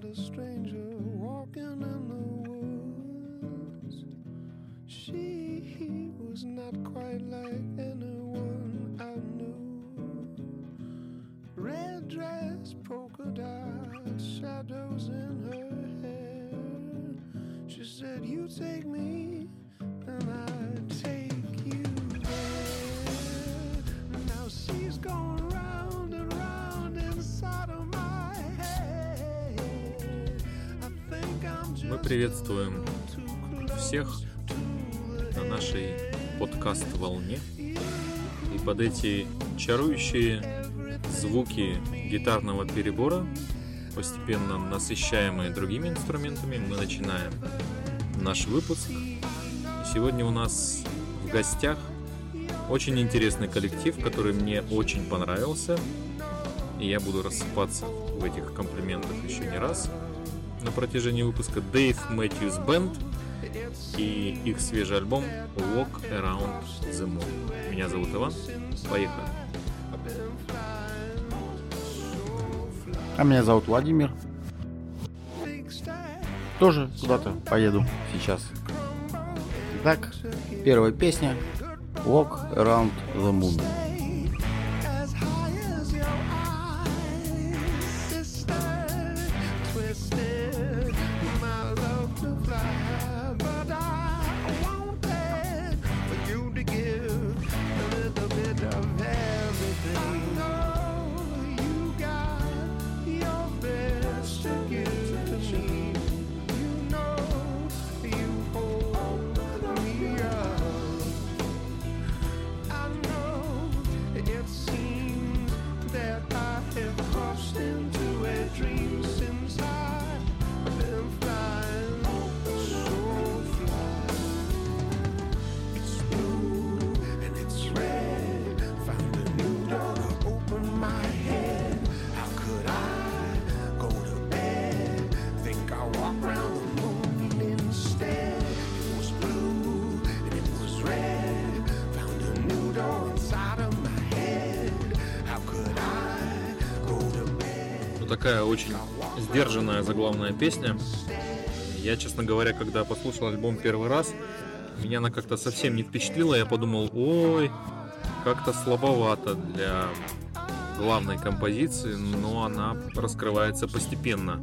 found a stranger walking in the woods. She was not quite like anyone I knew. Red dress, polka dots, shadows in her hair. She said, You take приветствуем всех на нашей подкаст-волне. И под эти чарующие звуки гитарного перебора, постепенно насыщаемые другими инструментами, мы начинаем наш выпуск. Сегодня у нас в гостях очень интересный коллектив, который мне очень понравился. И я буду рассыпаться в этих комплиментах еще не раз на протяжении выпуска Dave Matthews Band и их свежий альбом Walk Around the Moon. Меня зовут Иван. Поехали. А меня зовут Владимир. Тоже куда-то поеду сейчас. Итак, первая песня Walk Around the Moon. Такая очень сдержанная заглавная песня. Я, честно говоря, когда послушал альбом первый раз, меня она как-то совсем не впечатлила. Я подумал, ой, как-то слабовато для главной композиции, но она раскрывается постепенно.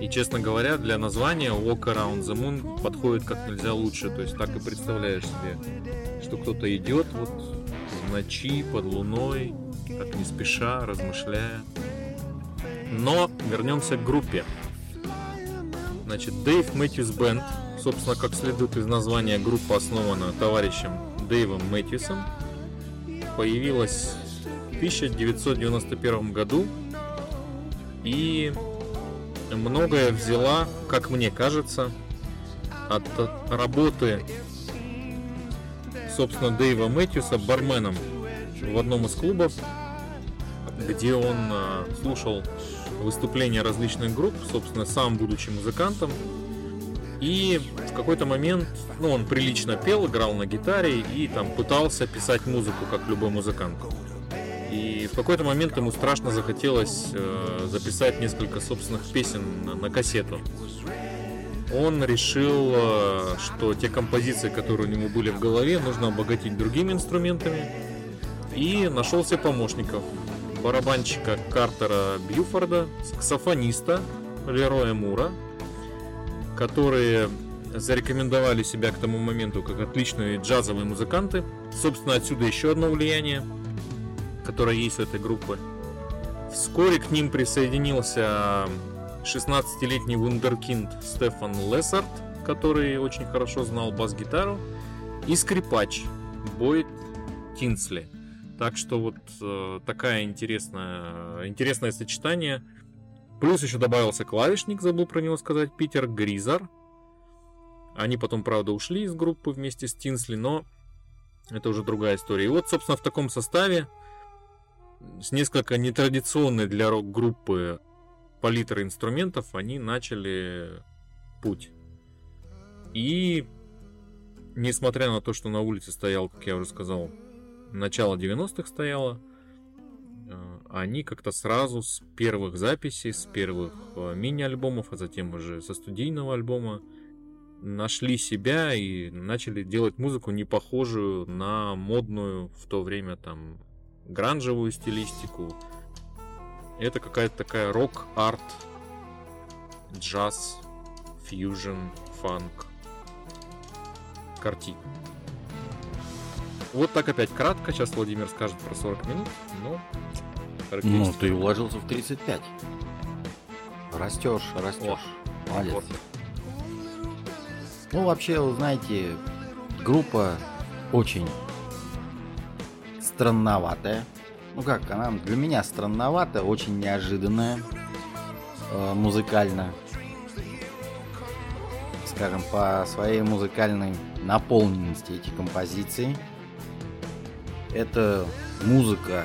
И, честно говоря, для названия Walk Around the Moon подходит как нельзя лучше. То есть так и представляешь себе, что кто-то идет вот в ночи под луной, так не спеша, размышляя. Но вернемся к группе. Значит, Дэйв Мэтьюс Бенд, собственно, как следует из названия, группа основана товарищем Дэйвом Мэтьюсом. Появилась в 1991 году и многое взяла, как мне кажется, от работы, собственно, Дэйва Мэтьюса барменом в одном из клубов, где он а, слушал выступления различных групп, собственно, сам будучи музыкантом. И в какой-то момент, ну, он прилично пел, играл на гитаре и там пытался писать музыку, как любой музыкант. И в какой-то момент ему страшно захотелось э, записать несколько собственных песен на, на кассету. Он решил, э, что те композиции, которые у него были в голове, нужно обогатить другими инструментами. И нашел себе помощников. Барабанщика Картера Бьюфорда, саксофониста Лероя Мура, которые зарекомендовали себя к тому моменту как отличные джазовые музыканты. Собственно, отсюда еще одно влияние, которое есть у этой группы. Вскоре к ним присоединился 16-летний вундеркинд Стефан Лессард, который очень хорошо знал бас-гитару, и скрипач Бойд Тинсли. Так что вот э, такая интересная, интересное сочетание. Плюс еще добавился клавишник, забыл про него сказать, Питер Гризар. Они потом, правда, ушли из группы вместе с Тинсли, но это уже другая история. И вот, собственно, в таком составе, с несколько нетрадиционной для рок-группы палитры инструментов, они начали путь. И несмотря на то, что на улице стоял, как я уже сказал, начало 90-х стояло, э, они как-то сразу с первых записей, с первых э, мини-альбомов, а затем уже со студийного альбома нашли себя и начали делать музыку не похожую на модную в то время там гранжевую стилистику. Это какая-то такая рок-арт, джаз, фьюжн, фанк картина. Вот так опять кратко. Сейчас Владимир скажет про 40 минут, но Ну, ты уложился в 35. Растешь, растешь. Молодец. Вот. Ну, вообще, вы знаете, группа очень странноватая. Ну как, она для меня странноватая, очень неожиданная э, музыкально. Скажем, по своей музыкальной наполненности эти композиции. Это музыка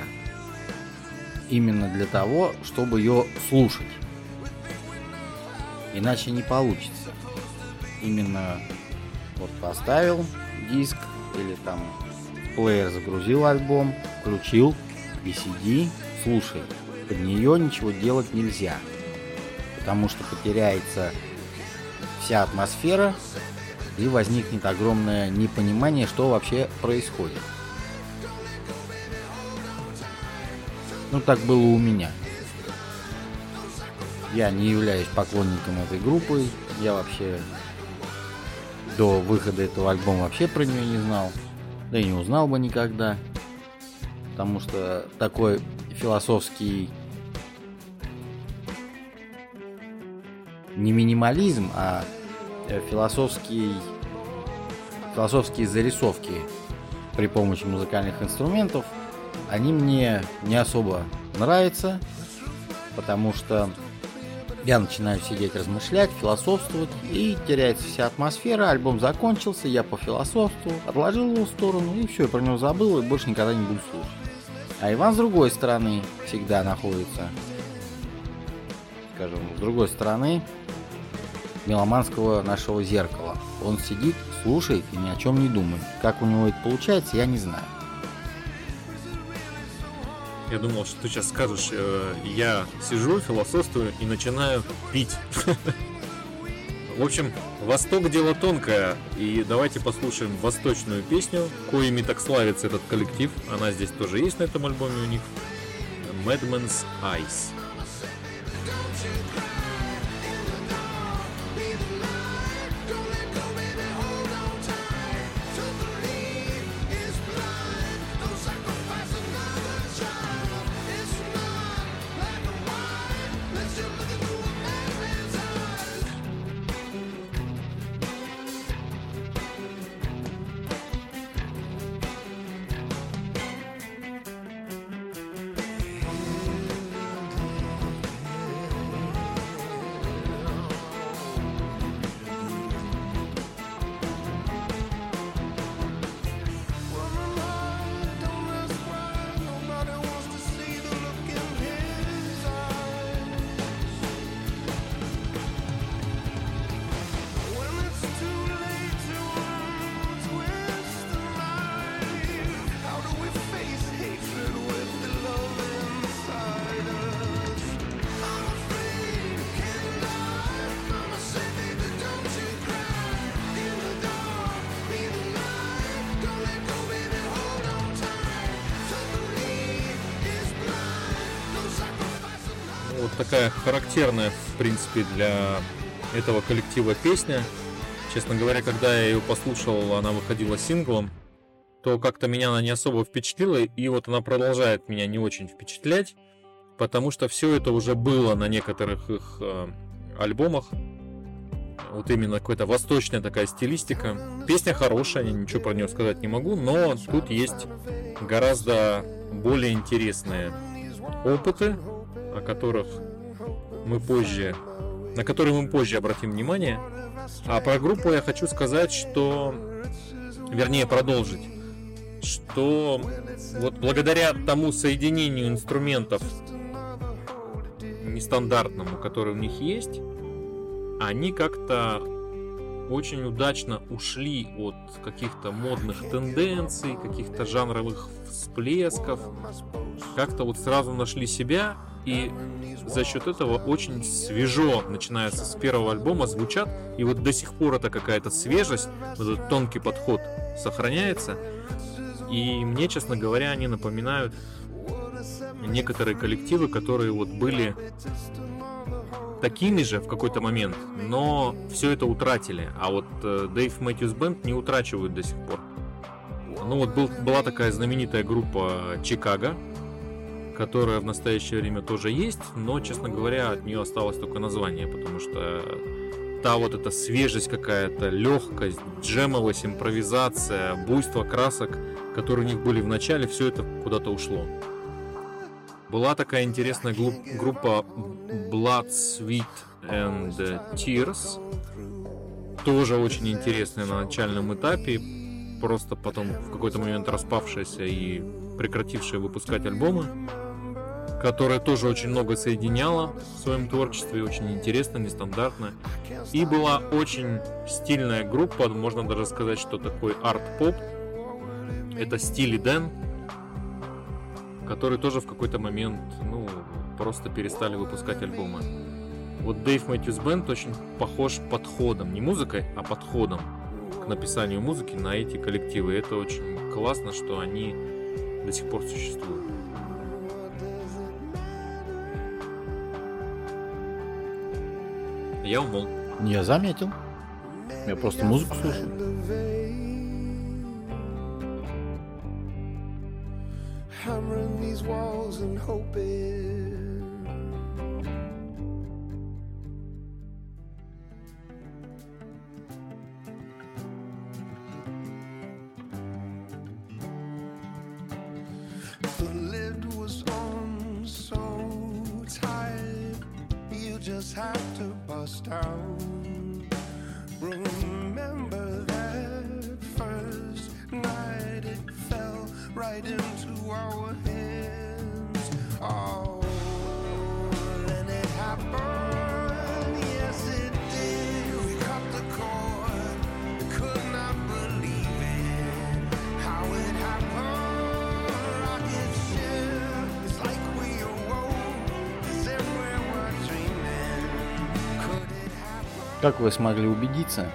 именно для того, чтобы ее слушать. Иначе не получится. Именно вот поставил диск или там плеер загрузил альбом, включил и сиди, слушай. Под нее ничего делать нельзя. Потому что потеряется вся атмосфера и возникнет огромное непонимание, что вообще происходит. Ну, так было у меня. Я не являюсь поклонником этой группы. Я вообще до выхода этого альбома вообще про нее не знал. Да и не узнал бы никогда. Потому что такой философский не минимализм, а э, философский философские зарисовки при помощи музыкальных инструментов, они мне не особо нравятся, потому что я начинаю сидеть, размышлять, философствовать, и теряется вся атмосфера, альбом закончился, я пофилософствовал, отложил его в сторону, и все, я про него забыл, и больше никогда не буду слушать. А Иван с другой стороны всегда находится, скажем, с другой стороны меломанского нашего зеркала. Он сидит, слушает и ни о чем не думает. Как у него это получается, я не знаю. Я думал, что ты сейчас скажешь, э, я сижу, философствую и начинаю пить. В общем, Восток дело тонкое, и давайте послушаем восточную песню, коими так славится этот коллектив. Она здесь тоже есть на этом альбоме у них. Madman's Eyes. Такая характерная, в принципе, для этого коллектива песня. Честно говоря, когда я ее послушал, она выходила синглом, то как-то меня она не особо впечатлила, и вот она продолжает меня не очень впечатлять, потому что все это уже было на некоторых их э, альбомах. Вот именно какая-то восточная такая стилистика. Песня хорошая, ничего про нее сказать не могу, но тут есть гораздо более интересные опыты, о которых мы позже, на которые мы позже обратим внимание. А про группу я хочу сказать, что, вернее, продолжить, что вот благодаря тому соединению инструментов нестандартному, который у них есть, они как-то очень удачно ушли от каких-то модных тенденций, каких-то жанровых всплесков. Как-то вот сразу нашли себя и за счет этого очень свежо, начинается с первого альбома, звучат. И вот до сих пор это какая-то свежесть, вот этот тонкий подход сохраняется. И мне, честно говоря, они напоминают некоторые коллективы, которые вот были такими же в какой-то момент, но все это утратили. А вот э, Дэйв Мэтьюс Бенд не утрачивают до сих пор. Ну вот был, была такая знаменитая группа Чикаго, которая в настоящее время тоже есть, но, честно говоря, от нее осталось только название, потому что та вот эта свежесть какая-то, легкость, джемовость, импровизация, буйство красок, которые у них были в начале, все это куда-то ушло. Была такая интересная группа Blood, Sweet and Tears. Тоже очень интересная на начальном этапе. Просто потом в какой-то момент распавшаяся и прекратившая выпускать альбомы. Которая тоже очень много соединяла в своем творчестве. Очень интересно, нестандартно. И была очень стильная группа. Можно даже сказать, что такой арт-поп. Это Стили Дэн которые тоже в какой-то момент, ну, просто перестали выпускать альбомы. Вот Дэйв Мэтьюс Бенд очень похож подходом, не музыкой, а подходом к написанию музыки на эти коллективы. Это очень классно, что они до сих пор существуют. Я умолк. Я заметил. Я просто музыку слушаю. hammering these walls and hoping. Just have to bust out. Remember that first night, it fell right into our hands. Как вы смогли убедиться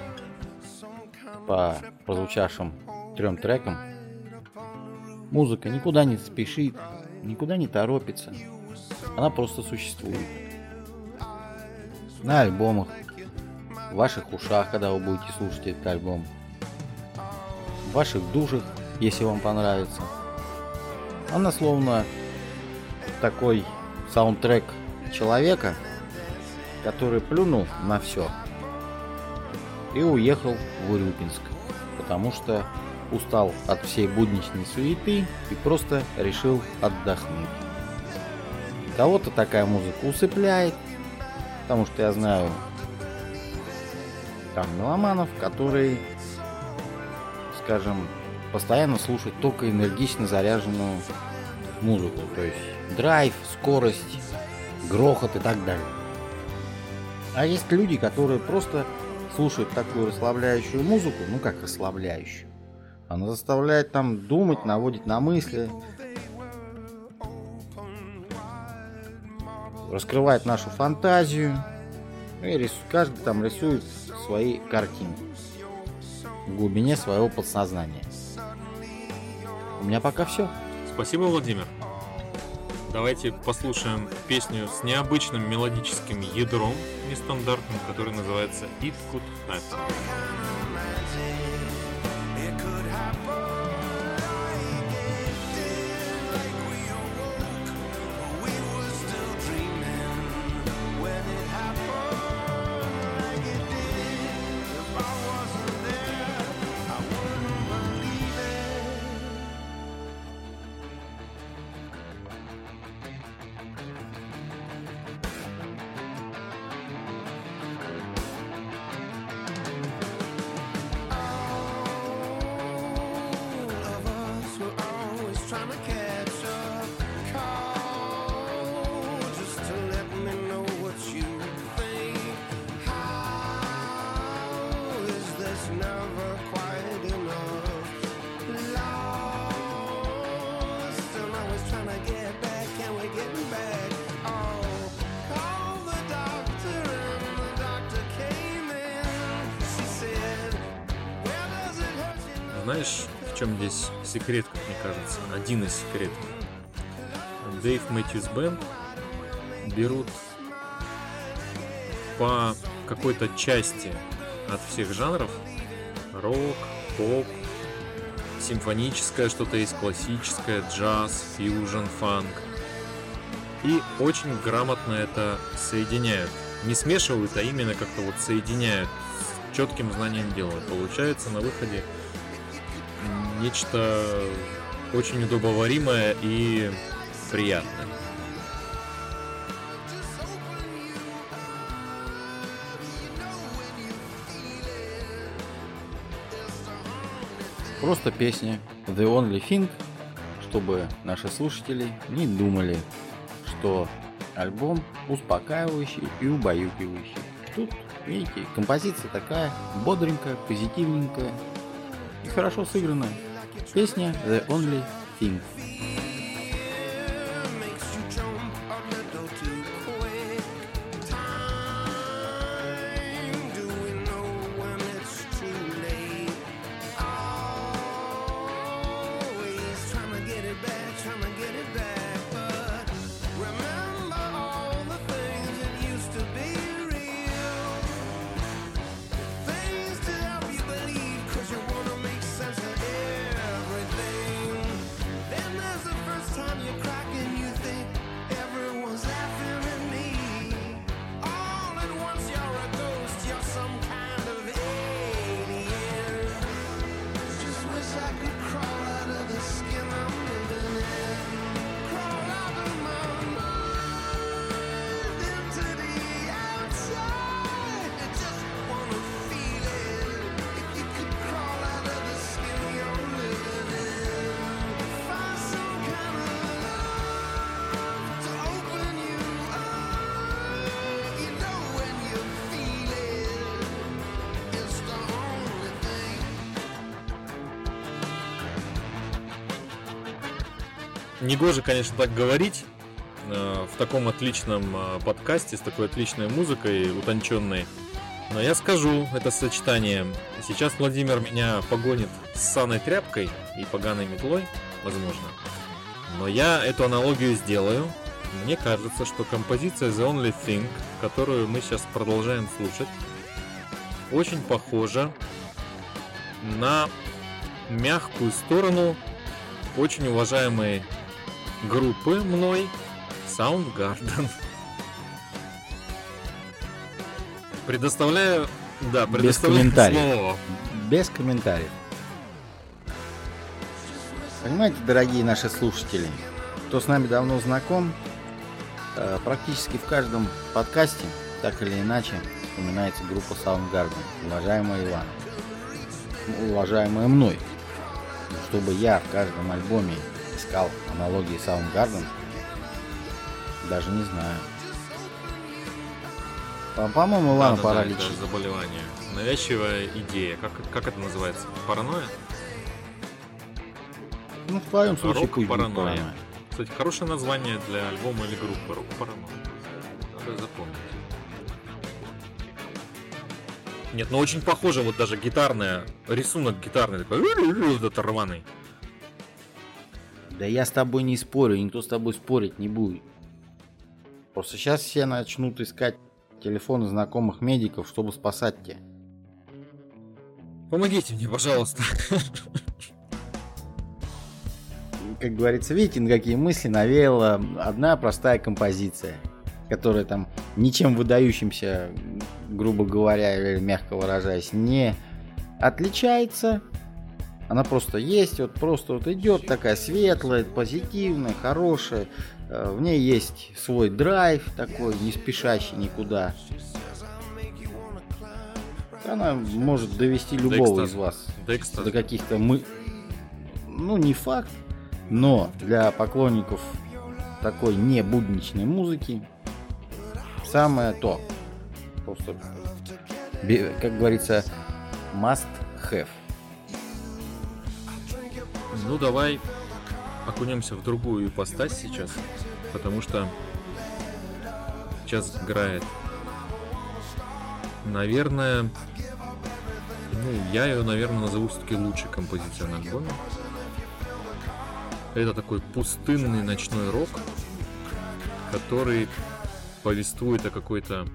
по прозвучавшим трем трекам, Музыка никуда не спешит, никуда не торопится. Она просто существует. На альбомах, в ваших ушах, когда вы будете слушать этот альбом, в ваших душах, если вам понравится. Она словно такой саундтрек человека, который плюнул на все и уехал в Урюпинск, потому что устал от всей будничной суеты и просто решил отдохнуть. Кого-то такая музыка усыпляет, потому что я знаю там меломанов, которые, скажем, постоянно слушают только энергично заряженную музыку, то есть драйв, скорость, грохот и так далее. А есть люди, которые просто слушают такую расслабляющую музыку, ну как расслабляющую, она заставляет там думать, наводит на мысли. Раскрывает нашу фантазию. И рис... каждый там рисует свои картины в глубине своего подсознания. У меня пока все. Спасибо, Владимир. Давайте послушаем песню с необычным мелодическим ядром, нестандартным, который называется It Could Happen. В чем здесь секрет, как мне кажется? Один из секретов. Дэйв Мэтьюс Бенд берут по какой-то части от всех жанров рок, поп, симфоническое что-то есть, классическое, джаз, фьюжн, фанк. И очень грамотно это соединяют. Не смешивают, а именно как-то вот соединяют с четким знанием дела. Получается на выходе нечто очень удобоваримое и приятное. Просто песня The Only Thing, чтобы наши слушатели не думали, что альбом успокаивающий и убаюкивающий. Тут, видите, композиция такая бодренькая, позитивненькая и хорошо сыгранная. Песня The Only Thing. Негоже, конечно, так говорить э, в таком отличном э, подкасте с такой отличной музыкой утонченной. Но я скажу это сочетание. Сейчас Владимир меня погонит с саной тряпкой и поганой метлой, возможно. Но я эту аналогию сделаю. Мне кажется, что композиция The Only Thing, которую мы сейчас продолжаем слушать, очень похожа на мягкую сторону очень уважаемой группы мной Soundgarden. Предоставляю, да, предоставляю комментариев. слово. Без комментариев. Понимаете, дорогие наши слушатели, кто с нами давно знаком, э, практически в каждом подкасте, так или иначе, вспоминается группа Soundgarden, уважаемая Иван, уважаемая мной. Но Чтобы я в каждом альбоме искал аналогии Soundgarden, даже не знаю. По- По-моему, Ивану Да-да-да, пора это лечить. заболевание. Навязчивая идея. Как, как это называется? Паранойя? Ну, в твоем случае Рок паранойя. паранойя. Кстати, хорошее название для альбома или группы. Рок паранойя. Надо запомнить. Нет, ну очень похоже, вот даже гитарная, рисунок гитарный такой, вот этот рваный. Да я с тобой не спорю, никто с тобой спорить не будет. Просто сейчас все начнут искать телефоны знакомых медиков, чтобы спасать тебя. Помогите мне, пожалуйста. Как говорится, видите, на какие мысли навеяла одна простая композиция, которая там ничем выдающимся, грубо говоря, или мягко выражаясь, не отличается. Она просто есть, вот просто вот идет такая светлая, позитивная, хорошая. Э, В ней есть свой драйв такой, не спешащий никуда. Она может довести любого экстаза. из вас Да, кстати. до каких-то мы... Ну, не факт, но для поклонников такой не будничной музыки самое то. Просто, как говорится, must have. Ну давай окунемся в другую ипостась сейчас, потому что сейчас играет, наверное, Ну, я ее, наверное, назову все-таки лучшей композицией на альбоме. Это такой пустынный ночной рок, который повествует о какой-то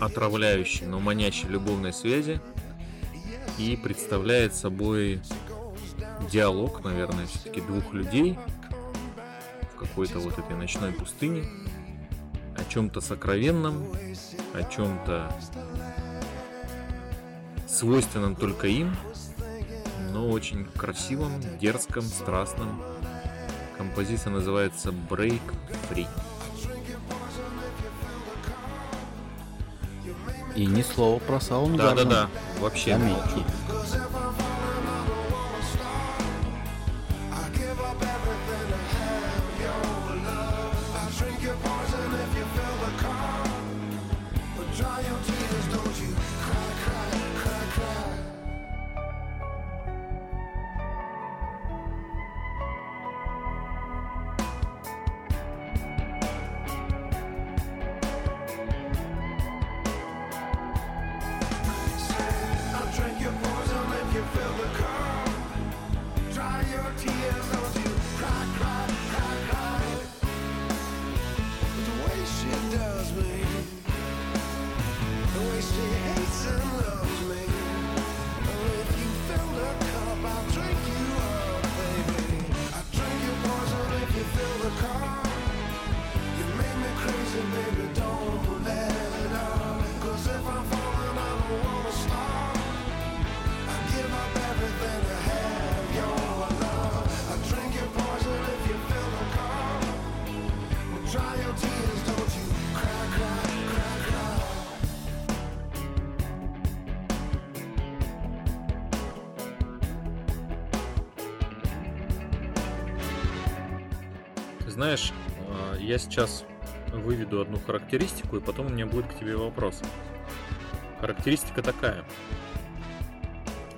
отравляющей, но манящей любовной связи и представляет собой диалог, наверное, все-таки двух людей в какой-то вот этой ночной пустыне, о чем-то сокровенном, о чем-то свойственном только им, но очень красивом, дерзком, страстном. Композиция называется Break Free. И ни слова про Саундгарden. Да-да-да, вообще Заметьте. молчу. Знаешь, э, я сейчас выведу одну характеристику, и потом у меня будет к тебе вопрос. Характеристика такая.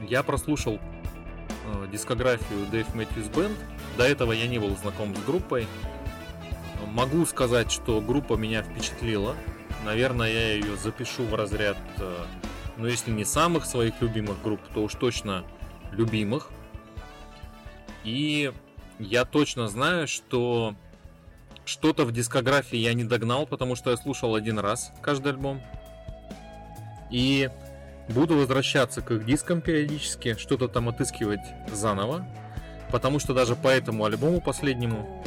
Я прослушал э, дискографию Dave Matthews Band. До этого я не был знаком с группой. Могу сказать, что группа меня впечатлила. Наверное, я ее запишу в разряд, э, ну если не самых своих любимых групп, то уж точно любимых. И я точно знаю, что что-то в дискографии я не догнал, потому что я слушал один раз каждый альбом. И буду возвращаться к их дискам периодически, что-то там отыскивать заново. Потому что даже по этому альбому последнему,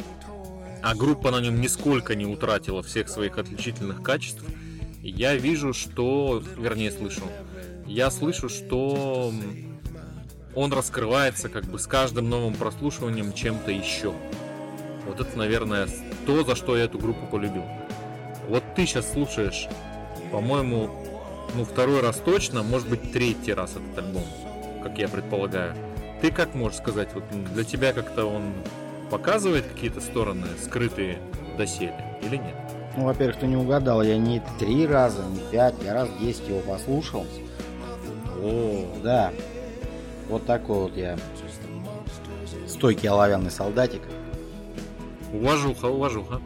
а группа на нем нисколько не утратила всех своих отличительных качеств, я вижу, что, вернее слышу, я слышу, что он раскрывается как бы с каждым новым прослушиванием чем-то еще. Вот это, наверное, то, за что я эту группу полюбил. Вот ты сейчас слушаешь, по-моему, ну второй раз точно, может быть третий раз этот альбом, как я предполагаю. Ты как можешь сказать, вот для тебя как-то он показывает какие-то стороны скрытые доселе или нет? Ну, во-первых, ты не угадал, я не три раза, не пять, я раз 10 его послушал. О, Да, вот такой вот я стойкий оловянный солдатик. уважуха, уважуха.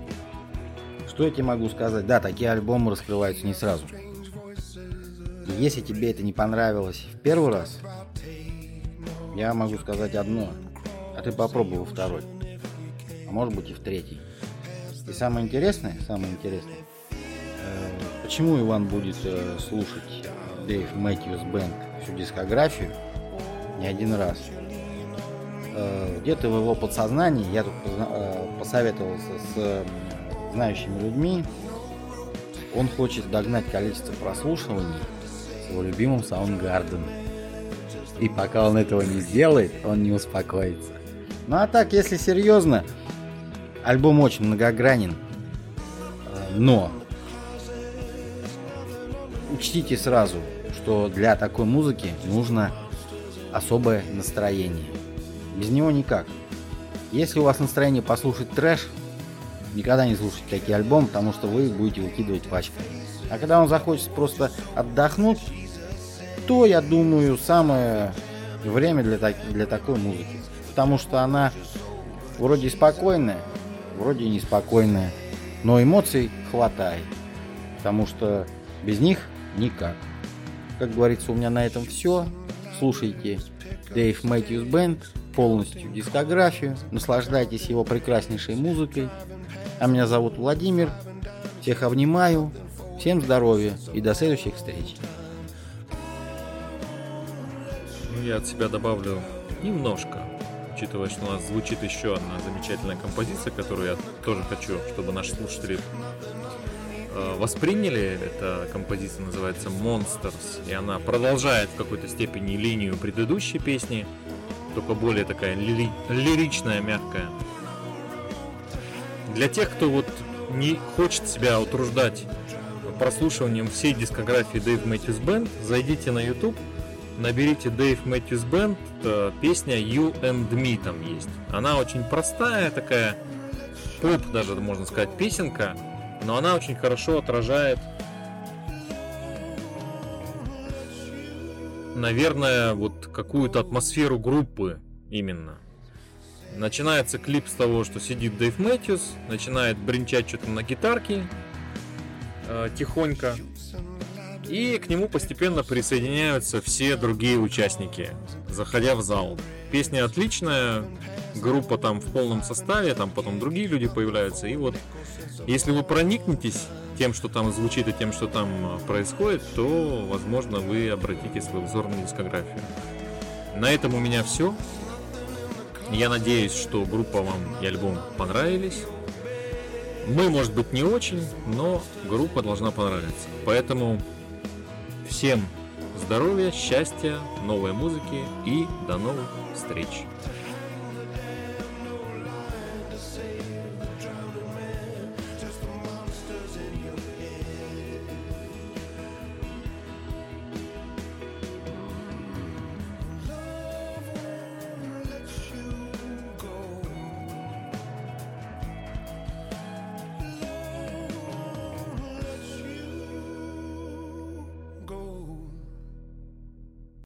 Что я тебе могу сказать? Да, такие альбомы раскрываются не сразу. И если тебе это не понравилось в первый раз, я могу сказать одно. А ты попробуй во второй. А может быть и в третий. И самое интересное, самое интересное, э, почему Иван будет э, слушать Дэйв Мэтьюс Бенд всю дискографию не один раз. Э, Где-то в его подсознании, я тут э, посоветовался с э, знающими людьми, он хочет догнать количество прослушиваний с его любимым Soundgarden. И пока он этого не сделает, он не успокоится. Ну а так, если серьезно, альбом очень многогранен. Но учтите сразу, что для такой музыки нужно особое настроение. Без него никак. Если у вас настроение послушать трэш, никогда не слушайте такие альбомы, потому что вы будете выкидывать пачками. А когда вам захочется просто отдохнуть, то, я думаю, самое время для, так- для такой музыки. Потому что она вроде спокойная, вроде неспокойная, но эмоций хватает. Потому что без них никак. как говорится, у меня на этом все. Слушайте Дэйв Мэтьюс Бенд, полностью дискографию, наслаждайтесь его прекраснейшей музыкой. А меня зовут Владимир. Всех обнимаю. Всем здоровья и до следующих встреч. Ну, я от себя добавлю немножко, учитывая, что у нас звучит еще одна замечательная композиция, которую я тоже хочу, чтобы наши слушатели восприняли. Эта композиция называется Monsters, и она продолжает в какой-то степени линию предыдущей песни, только более такая лири- лиричная, мягкая. Для тех, кто вот не хочет себя утруждать прослушиванием всей дискографии Dave Matthews Band, зайдите на YouTube, наберите Matthews Band, э, песня You and Me там есть. Она очень простая такая, поп даже можно сказать, песенка, но она очень хорошо отражает наверное, вот какую-то атмосферу группы именно. Начинается клип с того, что сидит Дэйв Мэтьюс, начинает бренчать что-то на гитарке э, тихонько. И к нему постепенно присоединяются все другие участники, заходя в зал. Песня отличная, группа там в полном составе, там потом другие люди появляются. И вот если вы проникнетесь тем, что там звучит и тем, что там э, происходит, то, возможно, вы обратите свой взор на дискографию. На этом у меня все. Я надеюсь, что группа вам и альбом понравились. Мы, может быть, не очень, но группа должна понравиться. Поэтому всем здоровья, счастья, новой музыки и до новых встреч.